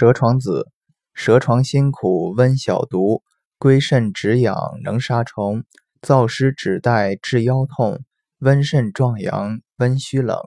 蛇床子蛇床辛苦温小毒归肾止痒能杀虫燥湿止带治腰痛温肾壮阳温虚冷。